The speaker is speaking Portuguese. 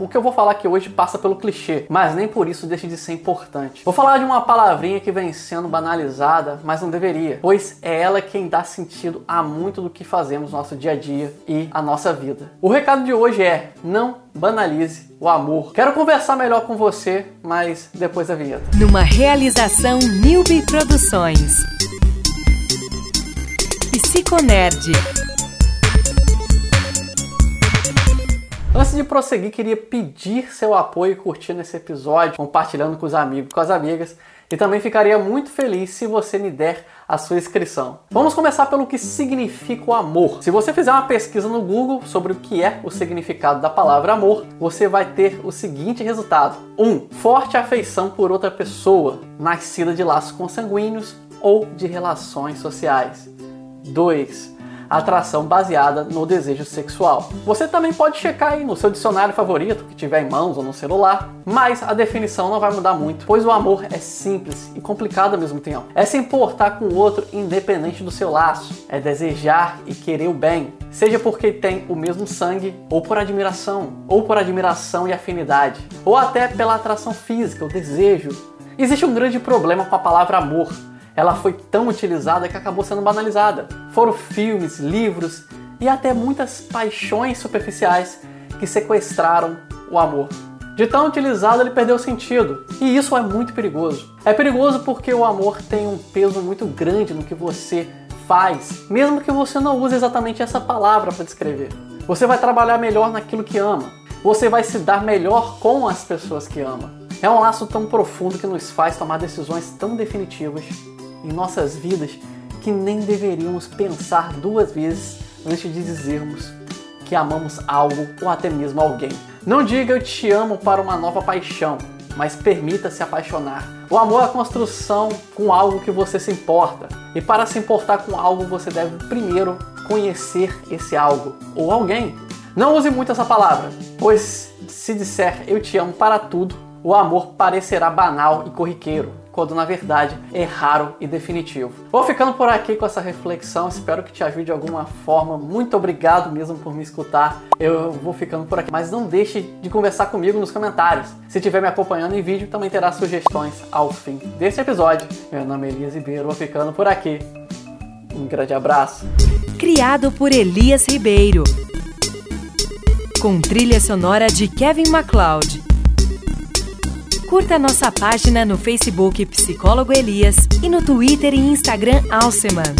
O que eu vou falar aqui hoje passa pelo clichê, mas nem por isso deixa de ser importante. Vou falar de uma palavrinha que vem sendo banalizada, mas não deveria, pois é ela quem dá sentido a muito do que fazemos no nosso dia a dia e a nossa vida. O recado de hoje é: não banalize o amor. Quero conversar melhor com você, mas depois da vinheta. Numa realização Newbie Produções. Psiconerd. Antes de prosseguir, queria pedir seu apoio curtindo esse episódio, compartilhando com os amigos, com as amigas, e também ficaria muito feliz se você me der a sua inscrição. Vamos começar pelo que significa o amor. Se você fizer uma pesquisa no Google sobre o que é o significado da palavra amor, você vai ter o seguinte resultado: 1. Um, forte afeição por outra pessoa, nascida de laços consanguíneos ou de relações sociais. 2 atração baseada no desejo sexual. Você também pode checar aí no seu dicionário favorito, que tiver em mãos ou no celular, mas a definição não vai mudar muito, pois o amor é simples e complicado ao mesmo tempo. É se importar com o outro independente do seu laço, é desejar e querer o bem, seja porque tem o mesmo sangue, ou por admiração, ou por admiração e afinidade, ou até pela atração física, o desejo. Existe um grande problema com a palavra amor, ela foi tão utilizada que acabou sendo banalizada. Foram filmes, livros e até muitas paixões superficiais que sequestraram o amor. De tão utilizado, ele perdeu sentido. E isso é muito perigoso. É perigoso porque o amor tem um peso muito grande no que você faz, mesmo que você não use exatamente essa palavra para descrever. Você vai trabalhar melhor naquilo que ama. Você vai se dar melhor com as pessoas que ama. É um laço tão profundo que nos faz tomar decisões tão definitivas em nossas vidas que nem deveríamos pensar duas vezes antes de dizermos que amamos algo ou até mesmo alguém. Não diga eu te amo para uma nova paixão, mas permita-se apaixonar. O amor é a construção com algo que você se importa. E para se importar com algo, você deve primeiro conhecer esse algo ou alguém. Não use muito essa palavra, pois se disser eu te amo para tudo, o amor parecerá banal e corriqueiro quando na verdade é raro e definitivo. Vou ficando por aqui com essa reflexão, espero que te ajude de alguma forma. Muito obrigado mesmo por me escutar. Eu vou ficando por aqui, mas não deixe de conversar comigo nos comentários. Se estiver me acompanhando em vídeo, também terá sugestões ao fim desse episódio. Meu nome é Elias Ribeiro, vou ficando por aqui. Um grande abraço. Criado por Elias Ribeiro. Com trilha sonora de Kevin MacLeod. Curta nossa página no Facebook Psicólogo Elias e no Twitter e Instagram Alceman.